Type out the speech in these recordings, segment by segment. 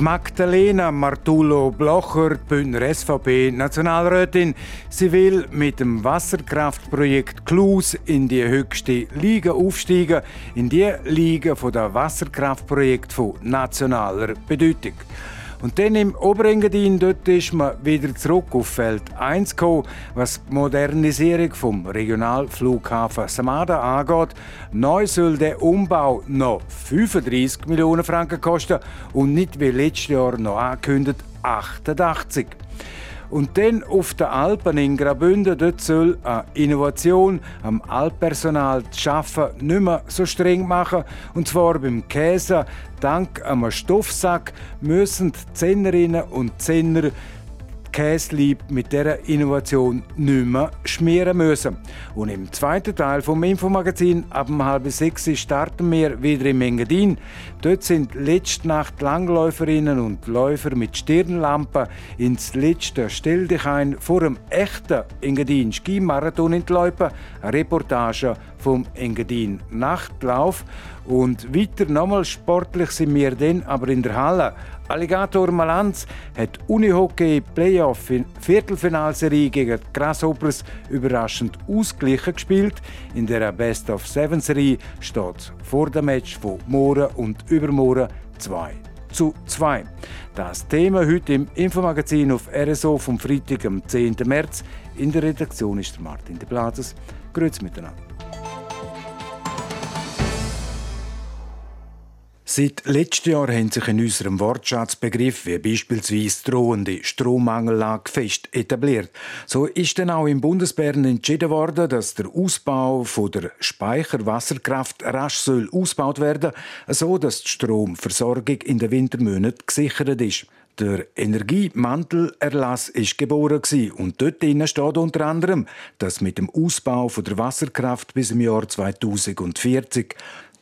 Magdalena Martullo Blocher, die Bündner SVP-Nationalrätin, sie will mit dem Wasserkraftprojekt Klus in die höchste Liga aufsteigen, in die Liga der Wasserkraftprojekte von nationaler Bedeutung. Und dann im Oberengadin, dort ist man wieder zurück auf Feld 1 gekommen, was die Modernisierung vom Regionalflughafen Samada angeht. Neu soll der Umbau noch 35 Millionen Franken kosten und nicht wie letztes Jahr noch angekündigt 88. Und dann auf den Alpen in Graubünden, dort soll eine Innovation am Altpersonal das Arbeiten nicht mehr so streng machen. Und zwar beim Käse. Dank einem Stoffsack müssen die Zennerinnen und Zenner Käslieb mit dieser Innovation nicht mehr schmieren müssen. Und im zweiten Teil vom Infomagazin ab um halb sechs starten wir wieder im Engadin. Dort sind letzte Nacht Langläuferinnen und Läufer mit Stirnlampen ins letzte Stell dich ein vor einem echten Engadin Skimarathon entlaufen. Eine Reportage vom Engadin Nachtlauf. Und weiter nochmal sportlich sind wir dann aber in der Halle Alligator Malanz hat Unihockey Playoff Viertelfinalserie gegen die Grasshoppers überraschend ausgeglichen gespielt. In der Best of Seven Serie steht vor dem Match von Mohren und Übermohren 2 zu 2. Das Thema heute im Infomagazin auf RSO vom Freitag, am 10. März. In der Redaktion ist Martin de Plazes. Grüezi miteinander. Seit letztem Jahr haben sich in unserem Wortschatz Begriffe wie beispielsweise drohende Strommangellage fest etabliert. So ist dann auch im Bundesbären entschieden worden, dass der Ausbau von der Speicherwasserkraft rasch soll ausgebaut werden, so dass die Stromversorgung in den Wintermonaten gesichert ist. Der Energiemantelerlass ist geboren und dort steht unter anderem, dass mit dem Ausbau der Wasserkraft bis im Jahr 2040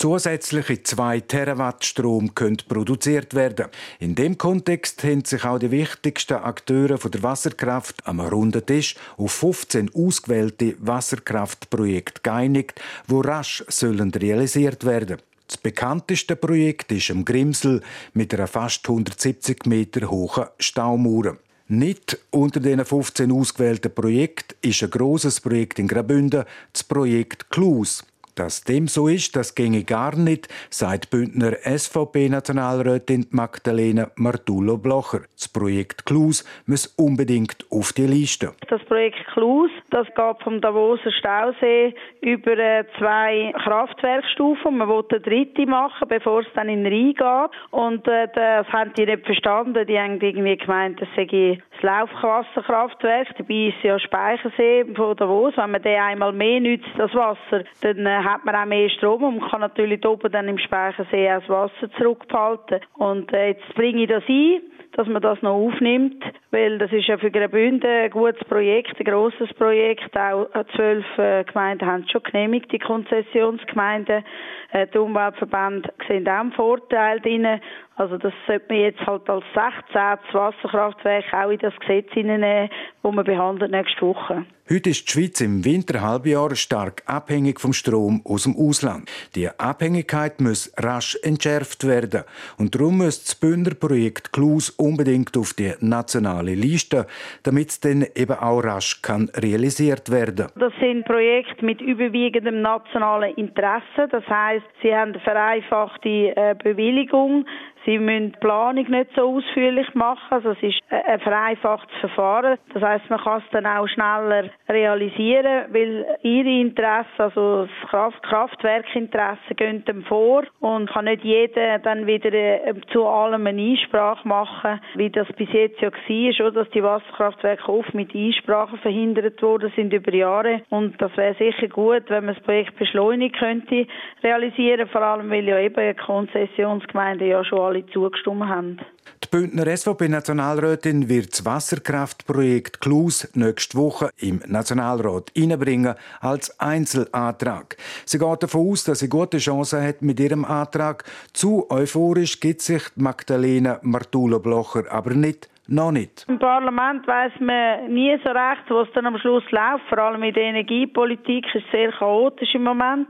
zusätzliche 2 Terawatt Strom können produziert werden. In dem Kontext haben sich auch die wichtigsten Akteure der Wasserkraft am runden Tisch auf 15 ausgewählte Wasserkraftprojekte geeinigt, wo rasch sollen realisiert werden. Das bekannteste Projekt ist am Grimsel mit einer fast 170 Meter hohen Staumauer. Nicht unter den 15 ausgewählten Projekten ist ein großes Projekt in Graubünden, das Projekt Klus. Dass dem so ist, das ginge gar nicht, sagt Bündner SVP-Nationalrätin Magdalena Martullo-Blocher. Das Projekt Klus muss unbedingt auf die Liste. Das Projekt Klus, das geht vom Davoser Stausee über äh, zwei Kraftwerkstufen. Man will eine dritte machen, bevor es dann in den Rhein geht. Und äh, das haben die nicht verstanden. Die haben irgendwie gemeint, das sei das Laufwasserkraftwerk. Dabei ist ja Speichersee von Davos. Wenn man den einmal mehr nützt, das Wasser, dann äh, hat man auch mehr Strom und man kann natürlich oben dann im Speichersee auch das Wasser zurückhalten. Und äh, jetzt bringe ich das ein dass man das noch aufnimmt, weil das ist ja für Graubünden ein gutes Projekt, ein grosses Projekt. Auch zwölf äh, Gemeinden haben es schon genehmigt, die Konzessionsgemeinden. Äh, die Umweltverbände sehen auch einen Vorteil drin. Also das sollte man jetzt halt als 16. Wasserkraftwerk auch in das Gesetz hineinnehmen, das wir behandeln nächste Woche. Heute ist die Schweiz im Winterhalbjahr stark abhängig vom Strom aus dem Ausland. Die Abhängigkeit muss rasch entschärft werden. Und darum muss das Bündner Projekt Klus unbedingt auf die nationale Liste, damit es dann eben auch rasch kann realisiert werden Das sind Projekte mit überwiegendem nationalen Interesse. Das heißt, sie haben eine vereinfachte äh, Bewilligung. Sie müssen die Planung nicht so ausführlich machen. Also es ist ein vereinfachtes Verfahren. Das heißt, man kann es dann auch schneller realisieren, weil ihre Interessen, also das Kraft Kraftwerkinteresse, gehen dem vor und kann nicht jeder dann wieder äh, zu allem eine Einsprache machen, wie das bis jetzt ja war, oder, dass die Wasserkraftwerke oft mit Einsprachen verhindert worden sind über Jahre. Und das wäre sicher gut, wenn man das Projekt beschleunigt könnte realisieren, vor allem weil ja eben Konzessionsgemeinden ja schon alle zugestimmt haben. Die Bündner SVP-Nationalrätin wird das Wasserkraftprojekt Klus nächste Woche im Nationalrat einbringen als Einzelantrag. Sie geht davon aus, dass sie gute Chancen hat mit ihrem Antrag. Zu euphorisch gibt sich Magdalena Martulo-Blocher aber nicht noch nicht. Im Parlament weiß man nie so recht, was dann am Schluss läuft. Vor allem mit der Energiepolitik ist es sehr chaotisch im Moment.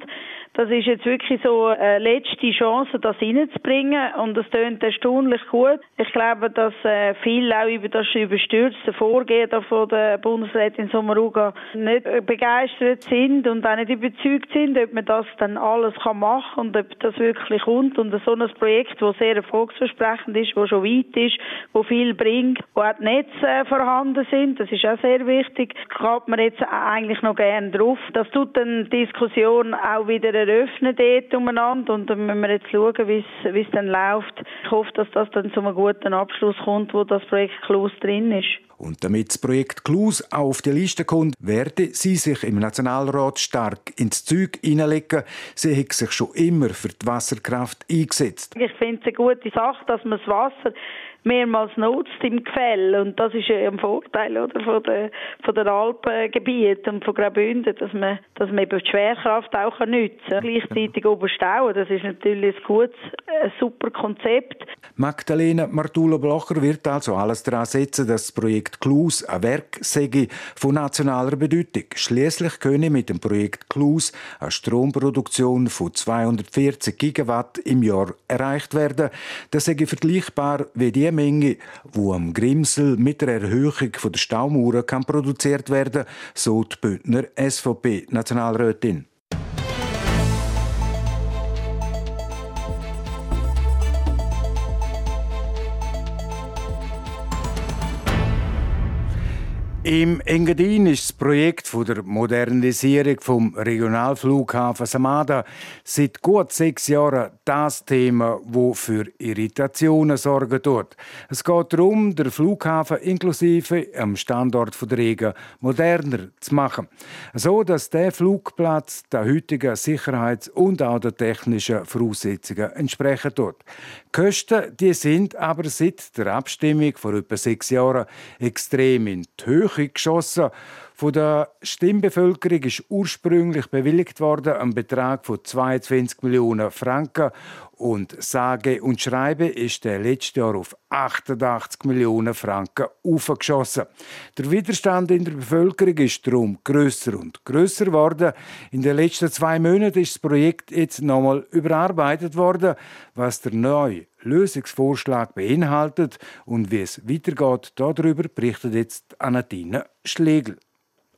Das ist jetzt wirklich so eine letzte Chance, das reinzubringen und das tönt erstaunlich gut. Ich glaube, dass äh, viele auch über das überstürzte Vorgehen von der Bundesrätin Sommaruga nicht begeistert sind und auch nicht überzeugt sind, ob man das dann alles kann machen und ob das wirklich kommt und so ein Projekt, das sehr erfolgsversprechend ist, das schon weit ist, wo viel bringt, wo auch die Netze äh, vorhanden sind, das ist auch sehr wichtig, geht man jetzt eigentlich noch gerne drauf. Das tut dann die Diskussion auch wieder eröffnen dort umeinander und dann müssen wir jetzt schauen, wie es dann läuft. Ich hoffe, dass das dann zu einem guten Abschluss kommt, wo das Projekt Klus drin ist. Und damit das Projekt Klus auf die Liste kommt, werde sie sich im Nationalrat stark ins Zeug hineinlegen. Sie hat sich schon immer für die Wasserkraft eingesetzt. Ich finde es eine gute Sache, dass man das Wasser mehrmals nutzt im Gefäll und das ist ja ein Vorteil oder von der von der Alpengebiet und von Graubünden, dass man dass man eben die Schwerkraft auch nutzen kann. Gleichzeitig oberstauen, das ist natürlich ein gutes, ein super Konzept. Magdalena Martulo-Blocher wird also alles daran setzen, dass das Projekt Klus ein Werk sei von nationaler Bedeutung. Schließlich könne mit dem Projekt Klus eine Stromproduktion von 240 Gigawatt im Jahr erreicht werden. Das sei vergleichbar wie die Menge, wo am Grimsel mit der Erhöhung der Staumauer kann produziert werden, so die Bündner SVP-Nationalrätin. Im Engadin ist das Projekt von der Modernisierung vom Regionalflughafen Samada seit gut sechs Jahren das Thema, wo für Irritationen sorgen tut. Es geht darum, den Flughafen inklusive am Standort der Regen moderner zu machen, so dass der Flugplatz der heutigen Sicherheits- und auch der technischen Voraussetzungen entsprechen tut. Die Kosten die sind aber seit der Abstimmung vor etwa sechs Jahren extrem in die Höhe Höhe geschossen. Von der Stimmbevölkerung ist ursprünglich bewilligt worden ein Betrag von 22 Millionen Franken und sage und schreibe ist der letzte Jahr auf 88 Millionen Franken aufgeschossen. Der Widerstand in der Bevölkerung ist darum größer und größer geworden. In den letzten zwei Monaten ist das Projekt jetzt nochmal überarbeitet worden, was der neue Lösungsvorschlag beinhaltet und wie es weitergeht. Darüber berichtet jetzt Anatine Schlegel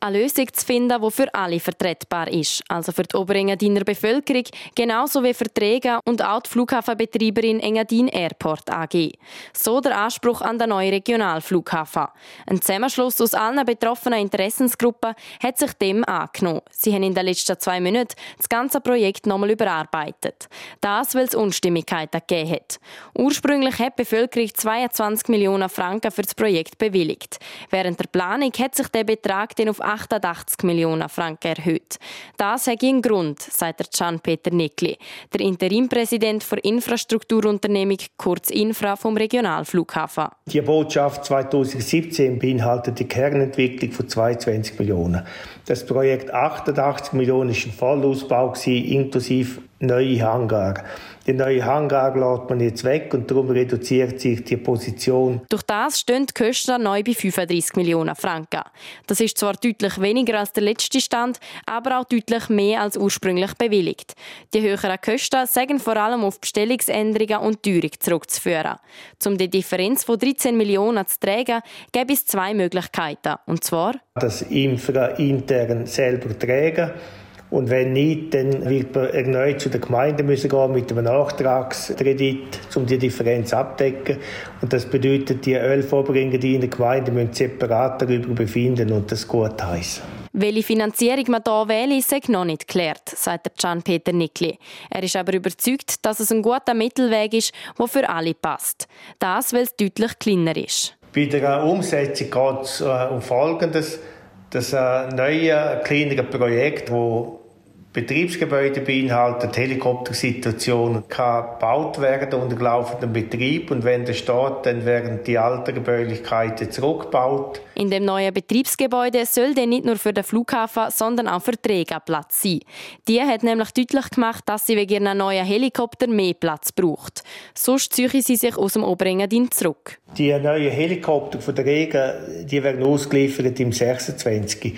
eine Lösung zu finden, die für alle vertretbar ist. Also für die Oberengadiner Bevölkerung, genauso wie für Träger und auch die Flughafenbetreiberin Engadin Airport AG. So der Anspruch an den neuen Regionalflughafen. Ein Zusammenschluss aus allen betroffenen Interessensgruppen hat sich dem angenommen. Sie haben in den letzten zwei Monaten das ganze Projekt nochmal überarbeitet. Das, weil es Unstimmigkeiten gegeben hat. Ursprünglich hat die Bevölkerung 22 Millionen Franken für das Projekt bewilligt. Während der Planung hat sich der Betrag dann auf 88 Millionen Franken erhöht. Das hat einen Grund, sagt der Gian-Peter Nickli, der Interimpräsident der Infrastrukturunternehmung kurz Infra vom Regionalflughafen. Die Botschaft 2017 beinhaltet die Kernentwicklung von 22 Millionen. Das Projekt 88 Millionen war ein Vollausbau inklusive neue Hangar. Die neue Hangar lädt man jetzt weg und darum reduziert sich die Position. Durch das stehen die Kosten neu bei 35 Millionen Franken. Das ist zwar deutlich weniger als der letzte Stand, aber auch deutlich mehr als ursprünglich bewilligt. Die höheren Kosten sagen vor allem auf Bestellungsänderungen und Teuerung zurückzuführen. Um die Differenz von 13 Millionen zu tragen, gäbe es zwei Möglichkeiten. Und zwar das Infra intern selber tragen und wenn nicht, dann wird man erneut zu der Gemeinde müssen gehen mit einem Nachtragskredit, um die Differenz abzudecken. Und das bedeutet, die Ölvorbringer, die in der Gemeinde müssen separat darüber befinden und das gut heißen. Welche Finanzierung man hier wähle, ist noch nicht geklärt, sagt Gian-Peter Nickli. Er ist aber überzeugt, dass es ein guter Mittelweg ist, der für alle passt. Das, weil es deutlich kleiner ist. Bei der Umsetzung geht es äh, um Folgendes. Das äh, neue, kleinere Projekt, das Betriebsgebäude beinhaltet. Helikoptersituation kann gebaut werden unter laufendem Betrieb und wenn der steht, dann werden die alten Gebäudlichkeiten zurückgebaut. In dem neuen Betriebsgebäude soll dann nicht nur für den Flughafen, sondern auch für Träger Platz sein. Die hat nämlich deutlich gemacht, dass sie wegen einer neuen Helikopter mehr Platz braucht. Sonst ziehe sie sich aus dem Oberengadin zurück. Die neuen Helikopter von der Regen, die werden ausgeliefert im 26.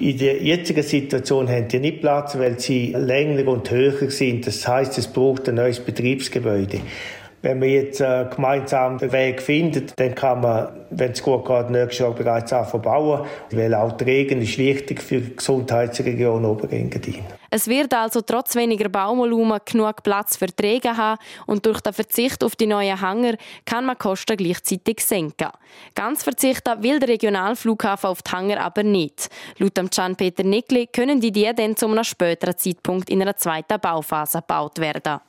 In der jetzigen Situation haben die nicht Platz, weil sie länger und höher sind. Das heißt, es braucht ein neues Betriebsgebäude. Wenn man jetzt äh, gemeinsam den Weg findet, dann kann man, wenn es gut geht, nächstes Jahr bereits anfangen bauen. Weil auch der Regen ist wichtig für die Gesundheitsregion Oberengadin. Es wird also trotz weniger Baumvolumen genug Platz für Regen haben und durch den Verzicht auf die neuen Hanger kann man Kosten gleichzeitig senken. Ganz verzichten will der Regionalflughafen auf die Hanger aber nicht. Laut Gian-Peter Nickli können die die dann zu einem späteren Zeitpunkt in einer zweiten Bauphase gebaut werden.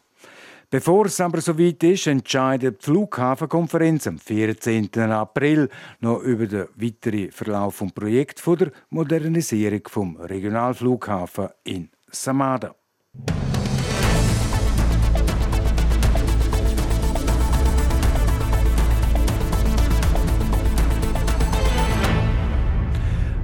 Bevor es aber soweit ist, entscheidet die Flughafenkonferenz am 14. April noch über den weiteren Verlauf des Projekts der Modernisierung des Regionalflughafen in Samada.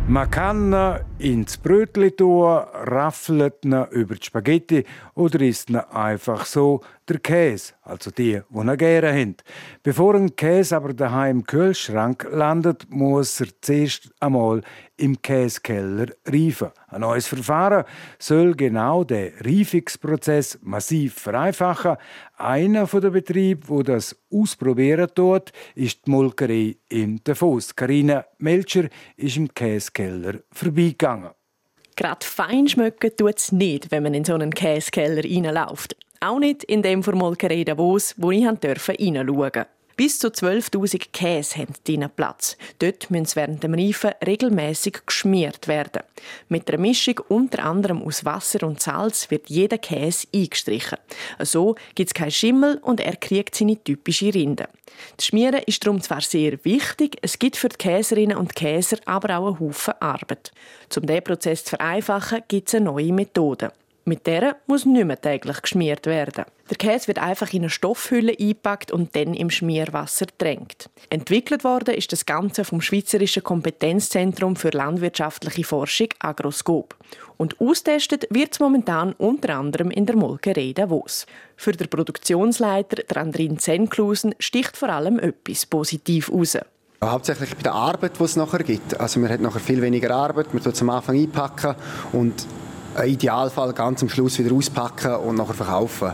Man kann ins Brötli tun, raffelt über die Spaghetti oder isst einfach so der Käse, also die, die er gerne haben. Bevor ein Käse aber daheim im Kühlschrank landet, muss er zuerst einmal im Käsekeller reifen. Ein neues Verfahren soll genau den Reifungsprozess massiv vereinfachen. Einer der Betriebe, wo das ausprobieren tut, ist die Molkerei in Davos. Karina Melcher ist im Käsekeller vorbeigegangen. Gerade fein schmecken tut es nicht, wenn man in so einen Käsekeller reinläuft. Auch nicht in dem von Molkerei Davos, wo ich reinschauen durfte. Bis zu 12.000 Käse haben drinnen Platz. Dort müssen sie während dem Reifen regelmäßig geschmiert werden. Mit einer Mischung unter anderem aus Wasser und Salz wird jeder Käse eingestrichen. So gibt es keinen Schimmel und er kriegt seine typische Rinde. Das Schmieren ist darum zwar sehr wichtig, es gibt für die Käserinnen und Käser aber auch einen Haufen Arbeit. Um diesen Prozess zu vereinfachen, gibt es eine neue Methode. Mit der muss nicht mehr täglich geschmiert werden. Der Käse wird einfach in eine Stoffhülle eingepackt und dann im Schmierwasser drängt. Entwickelt worden ist das Ganze vom Schweizerischen Kompetenzzentrum für landwirtschaftliche Forschung Agroscope. Und austestet wird es momentan unter anderem in der Molkerei Davos. Für den Produktionsleiter, Andrin Zenklusen, sticht vor allem etwas positiv raus. Hauptsächlich bei der Arbeit, die es nachher gibt. Also man hat nachher viel weniger Arbeit, man tut es am Anfang einpacken und im Idealfall ganz am Schluss wieder auspacken und nachher verkaufen.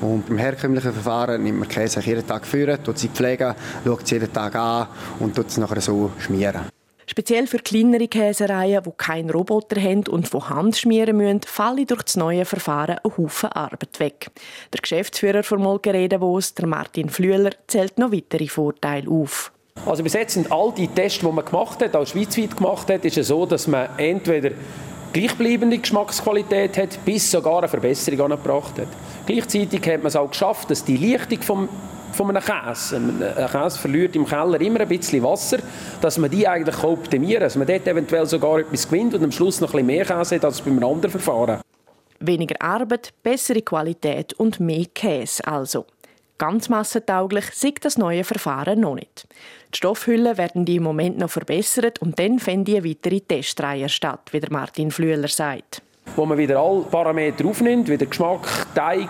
Und beim herkömmlichen Verfahren nimmt man Käse jeden Tag führen, tut sie pflegen, schaut sie jeden Tag an und tut es nachher so schmieren. Speziell für kleinere Käsereien, die keinen Roboter haben und von Hand schmieren müssen, fallen durch das neue Verfahren ein Haufen Arbeit weg. Der Geschäftsführer von Molkerei Davos, der Martin Flüeler, zählt noch weitere Vorteile auf. Also bis jetzt sind all die Tests, die man gemacht hat, auch schweizweit gemacht hat, ist es so, dass man entweder gleichbleibende Geschmacksqualität hat, bis sogar eine Verbesserung angebracht hat. Gleichzeitig hat man es auch geschafft, dass die Lichtung vom von einem Käse. Ein Käse verliert im Keller immer ein bisschen Wasser, dass man die eigentlich optimieren kann, dass man dort eventuell sogar etwas gewinnt und am Schluss noch ein bisschen mehr Käse hat als bei einem anderen Verfahren. Weniger Arbeit, bessere Qualität und mehr Käse also. Ganz massentauglich sieht das neue Verfahren noch nicht. Die Stoffhüllen werden die im Moment noch verbessert und dann finden eine weitere Testreihe statt, wie der Martin Flüeler sagt. Wo man wieder alle Parameter aufnimmt, wieder Geschmack, Teig,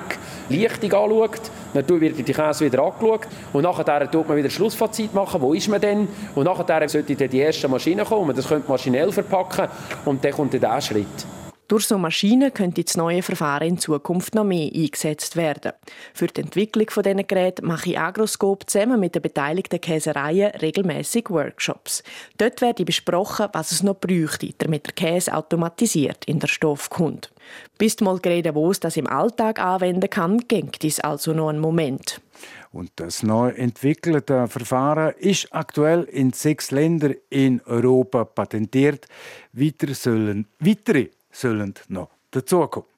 Lichtung anschaut. Dann wird die Käse wieder angeschaut. Und nachher tut man wieder Schlussfazit machen. Wo ist man denn? Und nachher sollte dann die erste Maschine kommen. Das könnte maschinell verpacken. Und dann kommt dann der Schritt. Durch so Maschinen könnte das neue Verfahren in Zukunft noch mehr eingesetzt werden. Für die Entwicklung von diesen mache ich Agroscope zusammen mit den beteiligten Käsereien regelmäßig Workshops. Dort werde besprochen, was es noch bräuchte, damit der Käse automatisiert in der Stoff kommt. Bis die Molkerei Davos das im Alltag anwenden kann, geht es also noch einen Moment. Und das neu entwickelte Verfahren ist aktuell in sechs Ländern in Europa patentiert. Weiter sollen weitere sollen noch dazukommen.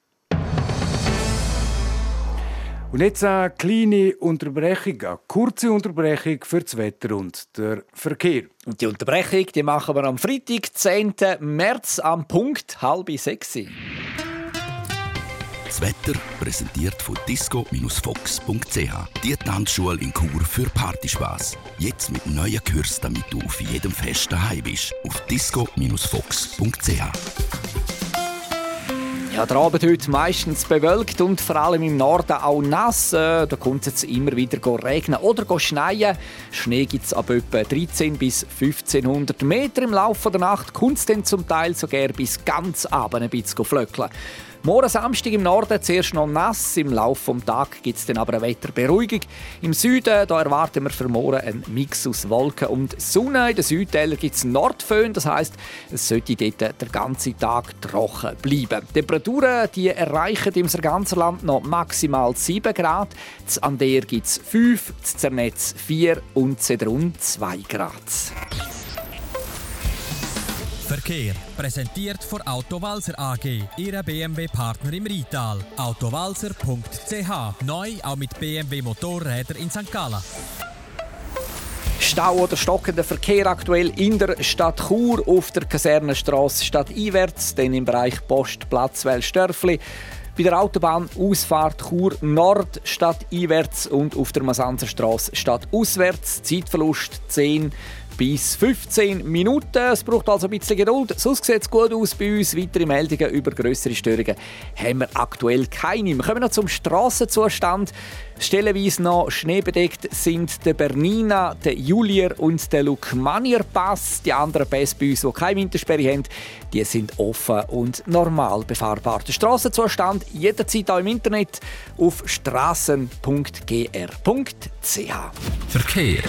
Und jetzt eine kleine Unterbrechung, eine kurze Unterbrechung für das Wetter und den Verkehr. Und die Unterbrechung die machen wir am Freitag, 10. März, am Punkt halb sechs. Das Wetter präsentiert von disco-fox.ch. Die Tanzschule in Chur für Partyspaß. Jetzt mit neuen Kürzen, damit du auf jedem Fest daheim bist. Auf disco-fox.ch. Ja, der Abend heute meistens bewölkt und vor allem im Norden auch nass. Äh, da kommt es immer wieder regnen oder schneien. Schnee gibt es ab etwa 13 bis 1500 Meter im Laufe der Nacht. Kommt es dann zum Teil sogar bis ganz abend ein bisschen flöckeln. Morgen Samstag im Norden zuerst noch nass, im Laufe des Tages gibt es dann aber eine Wetterberuhigung. Im Süden da erwarten wir für morgen einen Mix aus Wolken und Sonne. In den Südtälern gibt es Nordföhn, das heisst, es sollte dort den ganzen Tag trocken bleiben. Die Temperaturen die erreichen im ganzen Land noch maximal 7 Grad. An der gibt es 5, zu Zernetz 4 und Zedrun 2 Grad. Verkehr. Präsentiert von Autowalzer AG, Ihrer BMW-Partner im Rital. Autowalzer.ch. Neu auch mit BMW Motorräder in St. Gallen. Stau oder stockender Verkehr aktuell in der Stadt Chur auf der Kasernenstraße stadteinwärts, dann im Bereich Post Platzwell Störfli. Bei der Autobahn Ausfahrt Chur Nord stadteinwärts und auf der Masanzerstraße stadtauswärts. Zeitverlust 10 bis 15 Minuten. Es braucht also ein bisschen Geduld. Sonst sieht es gut aus bei uns. Weitere Meldungen über größere Störungen haben wir aktuell keine. Wir kommen noch zum Strassenzustand. Stellenweise noch schneebedeckt sind der Bernina, der Julier und der Lukmanier Pass. Die anderen Pässe bei uns, die keine Wintersperre haben, die sind offen und normal befahrbar. Der Strassenzustand jederzeit auch im Internet auf strassen.gr.ch. Verkehr.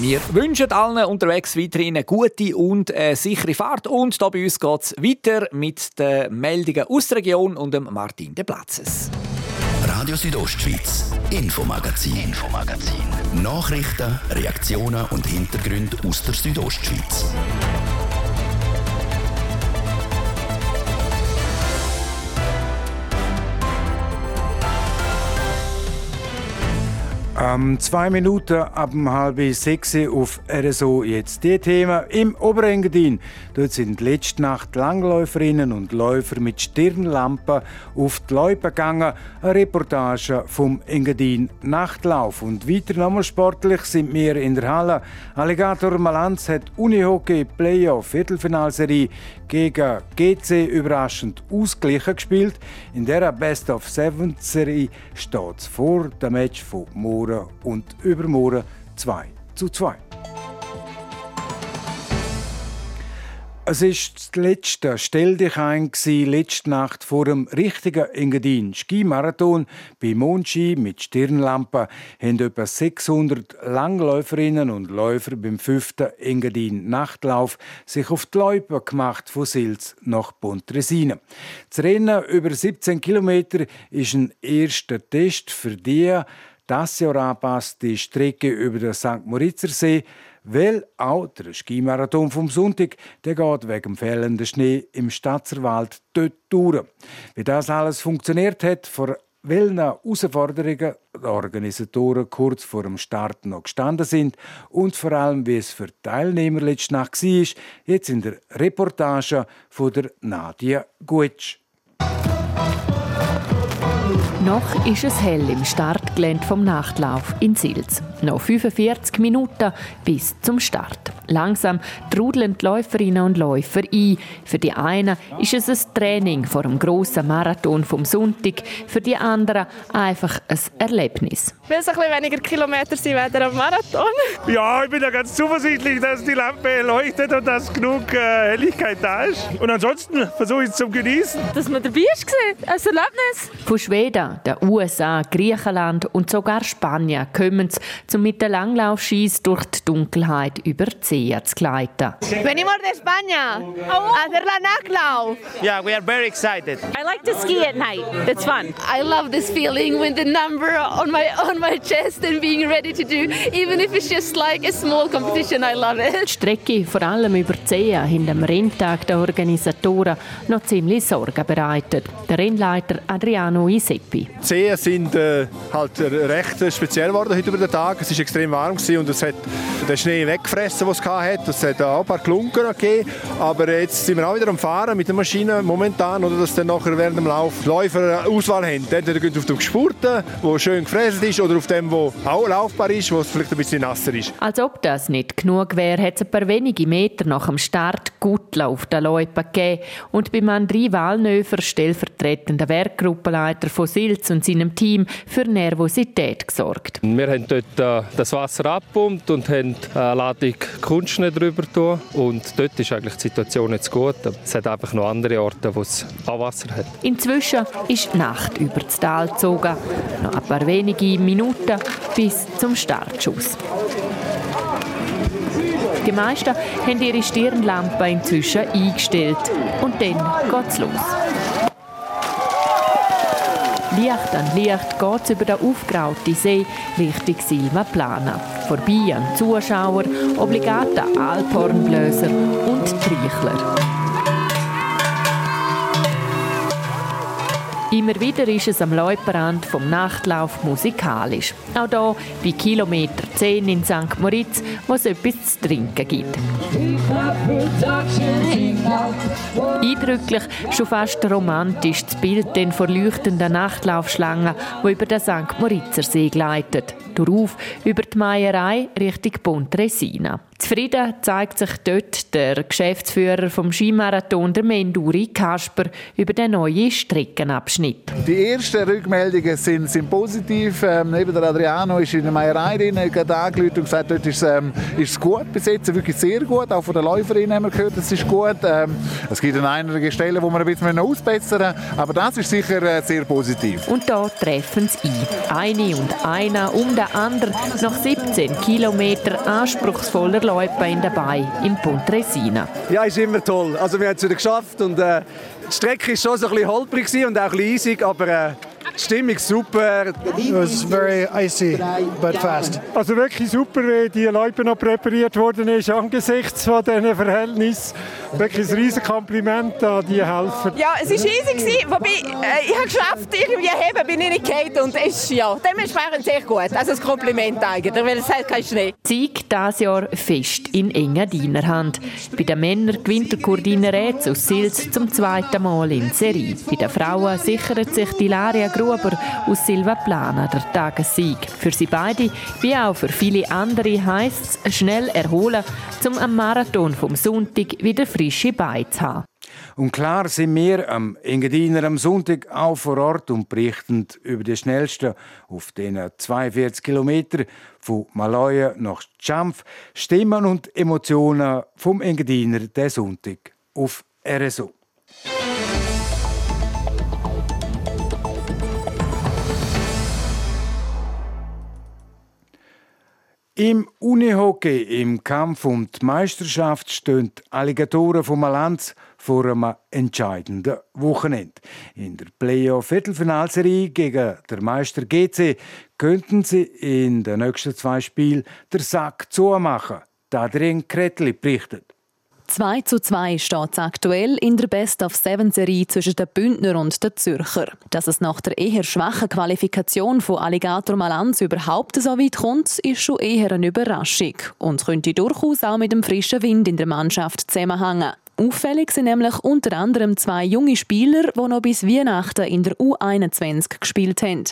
Wir wünschen allen unterwegs weiterhin eine gute und äh, sichere Fahrt. Und hier bei uns geht es weiter mit den Meldungen aus der Region und dem Martin de Platzes. Radio Südostschweiz, Infomagazin, Infomagazin. Nachrichten, Reaktionen und Hintergründe aus der Südostschweiz. Ähm, zwei Minuten ab um halb sechs auf RSO jetzt die Themen. Im Oberengadin dort sind letzte Nacht Langläuferinnen und Läufer mit Stirnlampen auf die Läupe gegangen. Eine Reportage vom Engadin Nachtlauf. Und weiter nochmal sportlich sind wir in der Halle. Alligator Malanz hat Unihockey Playoff Viertelfinalserie gegen GC überraschend ausgeglichen gespielt. In der Best of Seven Serie steht vor dem Match von morgen und übermorgen 2 zu 2. Es ist das letzte Stell dich ein letzte Nacht vor dem richtigen Engadin Skimarathon bei Monchi mit Stirnlampe haben etwa 600 Langläuferinnen und Läufer beim fünften Engadin Nachtlauf sich auf die Läupe gemacht von Sils nach Pontresina. Das Rennen über 17 Kilometer ist ein erster Test für die, das Jahr anpasst die Strecke über den St. Moritzer See weil auch der Skimarathon vom Sonntag, der geht wegen fehlenden Schnee im Stadtserwald dort durch. Wie das alles funktioniert hat, vor welchen Herausforderungen die Organisatoren kurz vor dem Start noch gestanden sind und vor allem, wie es für die Teilnehmer letzte Nacht war, jetzt in der Reportage von der Nadia Gutsch. Noch ist es hell im Startgelände vom Nachtlauf in Sils. Noch 45 Minuten bis zum Start. Langsam trudeln die Läuferinnen und Läufer ein. Für die einen ist es ein Training vor dem grossen Marathon vom Sonntag, für die anderen einfach ein Erlebnis. Weil es ein bisschen weniger Kilometer sind als am Marathon. Ja, ich bin ja ganz zuversichtlich, dass die Lampe leuchtet und dass genug äh, Helligkeit da ist. Und ansonsten versuche ich es zu genießen. Dass man dabei ist, ein Erlebnis. Von Schweden, den USA, Griechenland und sogar Spanien kommen sie, um mit den Langlaufskis durch die Dunkelheit über die See zu gleiten. Venimos de España a hacer la Nachlauf. Yeah, we are very excited. I like to ski at night. It's fun. I love this feeling with the number on my on my chest and being ready to do, even if it's just like a small competition. I love it. Die Strecke, vor allem über die See, hinter dem Renntag der Organisatoren noch ziemlich Sorgen bereitet. Der Rennleiter Adriano Iseppi. Die Seen sind äh, halt recht speziell geworden heute über den Tag. Es war extrem warm und es hat den Schnee weggefressen, den es hat. Es hat auch ein paar Klunken gegeben. Aber jetzt sind wir auch wieder am Fahren mit der Maschine momentan, oder dass dann nachher während dem Lauf Läufer eine Auswahl haben. Entweder gehen auf dem Gespurten, wo schön gefräst ist, oder auf dem, wo auch laufbar ist, wo es vielleicht ein bisschen nasser ist. Als ob das nicht genug wäre, hat es ein paar wenige Meter nach dem Start Gutla auf der Loipe gegeben und beim André Wallnöfer, stellvertretender Werkgruppenleiter von Silz und seinem Team, für Nervosität gesorgt. Wir haben dort äh, das Wasser abgepumpt und haben eine Ladung Kunstschnee drüber tun und dort ist eigentlich die Situation jetzt gut. Es hat einfach noch andere Orte, wo es auch Wasser hat. Inzwischen ist Nacht über das Tal gezogen. Noch ein paar wenige Minuten bis zum Startschuss. Die meisten haben ihre Stirnlampe inzwischen eingestellt. Und dann geht's los. Licht an Licht geht es über den aufgerauten See Richtung Silva Plana. Vorbei an Zuschauer, obligaten Alphornblöser und Triechler. Immer wieder ist es am Leuperrand vom Nachtlauf musikalisch. Auch hier bei Kilometer 10 in St. Moritz, wo es etwas zu trinken gibt. Eindrücklich, schon fast romantisch das Bild den vor leuchtenden Nachtlaufschlangen, wo über den St. Moritzer See gleitet. Darauf über die Meierei Richtung Pontresina. Zufrieden zeigt sich dort der Geschäftsführer vom Skimarathon, der Menduri Kasper, über den neuen Streckenabschnitt. Die ersten Rückmeldungen sind, sind positiv. Ähm, eben der Adriano ist in der Meierei drin, hat angerufen und gesagt, dort ist, ähm, ist es gut bis jetzt, wirklich sehr gut. Auch von den Läuferinnen haben wir gehört, es ist gut. Ähm, es gibt an einigen Stellen, wo wir ein bisschen ausbessern müssen, aber das ist sicher äh, sehr positiv. Und da treffen sie ein. Eine und einer um den anderen nach 17 Kilometern anspruchsvoller Loipe in dabei im Pontresina. Ja, ist immer toll. Also wir haben es wieder geschafft und äh, die Strecke war schon so ein bisschen holprig und auch ein bisschen eisig, aber äh, die Stimmung super. It was very icy, but fast. Also wirklich super, wie die Loipe noch präpariert worden ist angesichts von diesen Verhältnissen. Wirklich ein riesiges Kompliment an die Helfer. Ja, es war easy, wobei äh, ich habe geschafft, irgendwie heben bin ich nicht gefallen und ist ja dementsprechend sehr gut. Also ein Kompliment eigentlich, weil es hat keinen Schnee. Sieg dieses Jahr fest in enger Dienerhand. Bei den Männern gewinnt der Cordina Rätz aus Sils zum zweiten Mal in Serie. Bei den Frauen sichert sich die Laria Gruber aus Silva Plana der Tagessieg. Für sie beide, wie auch für viele andere, heisst es schnell erholen, um am Marathon vom Sonntag wieder frische Beine zu haben. Und klar sind wir am Engadiner am Sonntag auch vor Ort und berichten über die schnellsten auf den 42 Kilometern von Maloja nach Champf Stimmen und Emotionen vom Engadiner der Sonntag auf RSO. Im Unihockey im Kampf um die Meisterschaft stehen die Alligatoren von Malanz vor einem entscheidenden Wochenende. In der Playoff-Viertelfinalserie gegen der Meister GC könnten sie in den nächsten zwei Spielen den Sack zumachen. Adrien Kretli berichtet. 2 zu 2 steht es aktuell in der Best-of-Seven-Serie zwischen den Bündner und den Zürcher. Dass es nach der eher schwachen Qualifikation von Alligator Malanz überhaupt so weit kommt, ist schon eher eine Überraschung und könnte durchaus auch mit dem frischen Wind in der Mannschaft zusammenhängen. Auffällig sind nämlich unter anderem zwei junge Spieler, die noch bis Weihnachten in der U21 gespielt haben.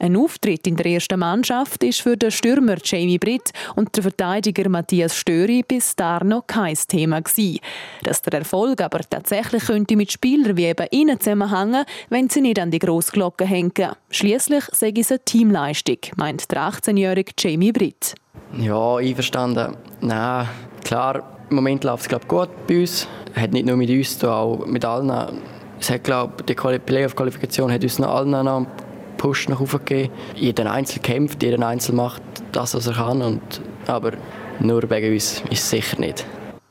Ein Auftritt in der ersten Mannschaft ist für den Stürmer Jamie Britt und den Verteidiger Matthias Störi bis da noch kein Thema gewesen. Dass der Erfolg aber tatsächlich könnte mit Spielern wie eben ihnen zusammenhängen, wenn sie nicht an die Grossglocke hängen. Schließlich sei es eine Teamleistung, meint der 18-jährige Jamie Britt. Ja, einverstanden. Nein, klar, im Moment läuft es gut bei uns. Hat nicht nur mit uns, auch mit allen. Es hat, glaub, die Playoff-Qualifikation hat uns noch allen einen Push nach oben gegeben. Jeder Einzel kämpft, jeder Einzel macht das, was er kann. Und, aber nur wegen uns ist es sicher nicht.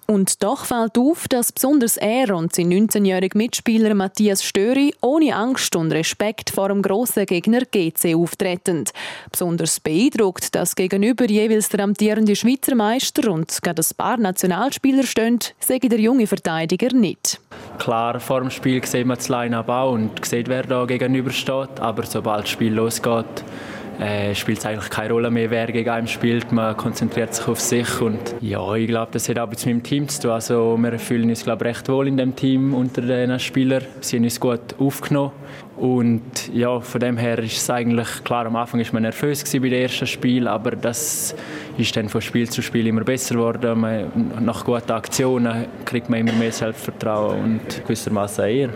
Und doch fällt auf, dass besonders er und sein 19-jähriger Mitspieler Matthias Störi ohne Angst und Respekt vor dem grossen Gegner GC auftreten. Besonders beeindruckt, dass gegenüber jeweils der amtierende Schweizer Meister und gerade ein paar Nationalspieler stehen, sage der junge Verteidiger nicht. Klar, vor dem Spiel sieht man das Line-Up und sieht, wer da gegenüber steht. Aber sobald das Spiel losgeht, äh, spielt es eigentlich keine Rolle mehr, wer gegen einen spielt. Man konzentriert sich auf sich und ja, ich glaube, das hat auch mit meinem Team zu tun. Also wir fühlen uns glaube recht wohl in dem Team unter den Spielern. Sie haben uns gut aufgenommen und ja, von dem her ist es eigentlich klar. Am Anfang ist man nervös bei dem ersten Spiel, aber das ist dann von Spiel zu Spiel immer besser geworden. Man, nach guten Aktionen kriegt man immer mehr Selbstvertrauen und gewissermaßen eher.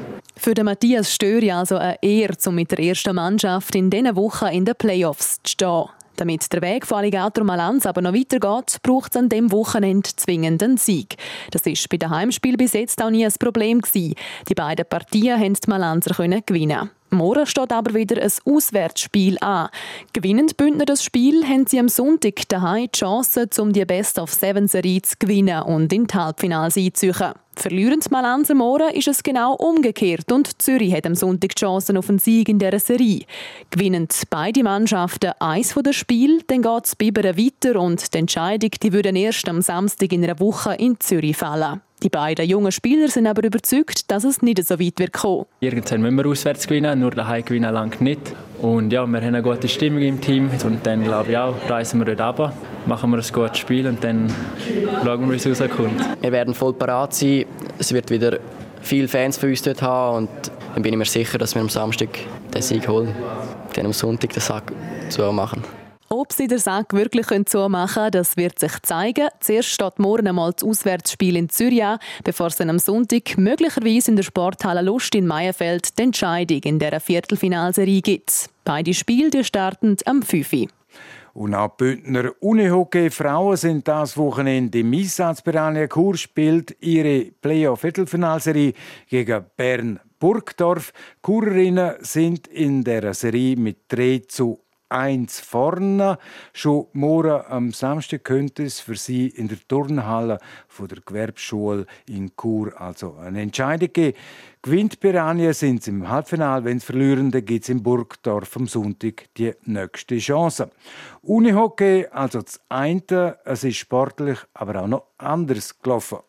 Für den Matthias Störi also eine Ehre, um mit der ersten Mannschaft in diesen Wochen in den Playoffs zu stehen. Damit der Weg von Alligator Malanz aber noch weitergeht, braucht es an dem Wochenende zwingend einen Sieg. Das ist bei den Heimspielen bis jetzt auch nie ein Problem gewesen. Die beiden Partien haben die Malanzer gewinnen. Morgen steht aber wieder ein Auswärtsspiel an. Gewinnend Bündner das Spiel, haben sie am Sonntag daheim die Chance, um die Best-of-Seven-Serie zu gewinnen und in die Halbfinals einzuziehen. Verlieren Malanser morgen ist es genau umgekehrt und Zürich hat am Sonntag die Chancen auf einen Sieg in dieser Serie. Gewinnen beide Mannschaften eins von Spiel, dann geht es weiter und die Entscheidung die würde erst am Samstag in einer Woche in Zürich fallen. Die beiden jungen Spieler sind aber überzeugt, dass es nicht so weit wird kommen. Irgendwann müssen wir auswärts gewinnen, nur daheim gewinnen langt nicht. Und ja, wir haben eine gute Stimmung im Team und dann glaube ich auch, reisen wir dort runter, machen wir ein gutes Spiel und dann schauen wir, wie es rauskommt. Wir werden voll parat sein, es wird wieder viele Fans für uns dort haben und dann bin ich mir sicher, dass wir am Samstag den Sieg holen, dann am Sonntag den Sack zu machen. Ob sie den Sack wirklich zumachen können, das wird sich zeigen. Zuerst steht morgen einmal das Auswärtsspiel in Zürich bevor es am Sonntag möglicherweise in der Sporthalle Lust in Meierfeld die Entscheidung in dieser Viertelfinalserie gibt. Beide Spiele starten am 5. Und auch Bündner Unihockey-Frauen sind das Wochenende im Einsatz. Berania Chur spielt ihre Playoff-Viertelfinalserie gegen Bern Burgdorf. Kurerinnen sind in der Serie mit 3 zu eins vorne. Schon morgen am Samstag könnte es für sie in der Turnhalle von der Gewerbeschule in Chur also eine Entscheidung geben. Gewinnt Piranha sind im Halbfinale. Wenn sie verlieren, dann gibt es in Burgdorf am Sonntag die nächste Chance. Unihockey, also das eine, es ist sportlich, aber auch noch anders gelaufen.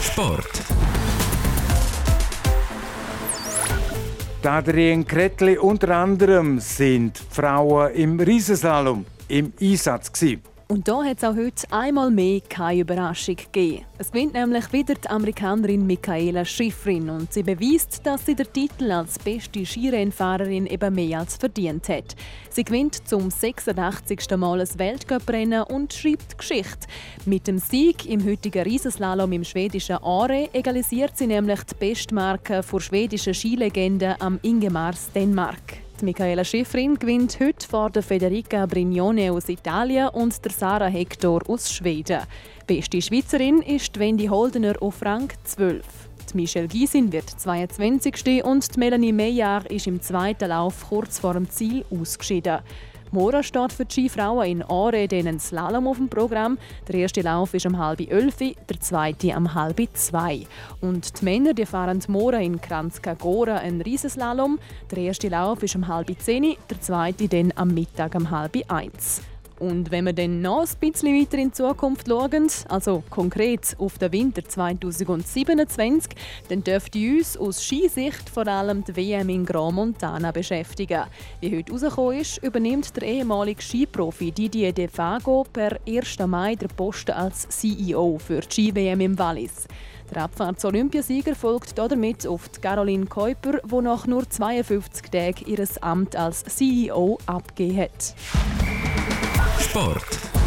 Sport. Adrien Kretli unter anderem sind Frauen im Riesenslalom im Einsatz gewesen. Und da hat es auch heute einmal mehr keine Überraschung gegeben. Es gewinnt nämlich wieder die Amerikanerin Michaela Schifrin und sie beweist, dass sie den Titel als beste Skirennfahrerin eben mehr als verdient hat. Sie gewinnt zum 86. Mal ein Weltcuprennen und schreibt Geschichte. Mit dem Sieg im heutigen Riesenslalom im schwedischen Are egalisiert sie nämlich die Bestmarke vor schwedischen Skilegende am Ingemars Michaela Schifrin gewinnt heute vor der Federica Brignone aus Italien und der Sarah Hector aus Schweden. Beste Schweizerin ist Wendy Holdener auf Rang 12. Die Michelle Gysin wird 22. und Melanie Meyer ist im zweiten Lauf kurz vor dem Ziel ausgeschieden. Morgen steht für die Skifrauen in Aare einen Slalom auf dem Programm. Der erste Lauf ist um halb elf, der zweite um halb zwei. Und die Männer die fahren morgen in Kranzkagora einen Riesenslalom. Der erste Lauf ist um halb zehn, der zweite dann am Mittag um halb eins. Und wenn wir dann noch ein bisschen weiter in die Zukunft schauen, also konkret auf den Winter 2027, dann dürfte uns aus Skisicht vor allem die WM in Grand Montana beschäftigen. Wie heute herausgekommen ist, übernimmt der ehemalige Skiprofi Didier De Fago per 1. Mai den Posten als CEO für die Ski-WM im Wallis. Der Abfahrts-Olympiasieger folgt damit auf die Caroline Keuper, die nach nur 52 Tagen ihr Amt als CEO abgegeben hat. Sport.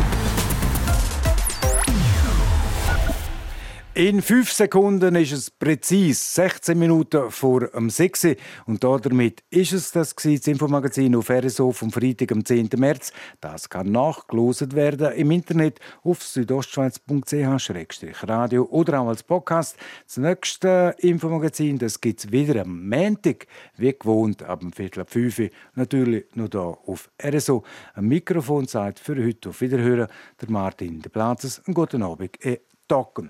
In fünf Sekunden ist es präzise 16 Minuten vor dem 6. Und damit ist es das, das Infomagazin auf RSO vom Freitag, am 10. März. Das kann nachgelost werden im Internet auf südostschweiz.ch-radio oder auch als Podcast. Das nächste Infomagazin gibt es wieder am Montag, wie gewohnt, ab dem Viertel ab 5 Uhr. Natürlich nur hier auf RSO. Ein Mikrofon sagt für heute auf Wiederhören der Martin de Platzes. Einen guten Abend. E Tocken.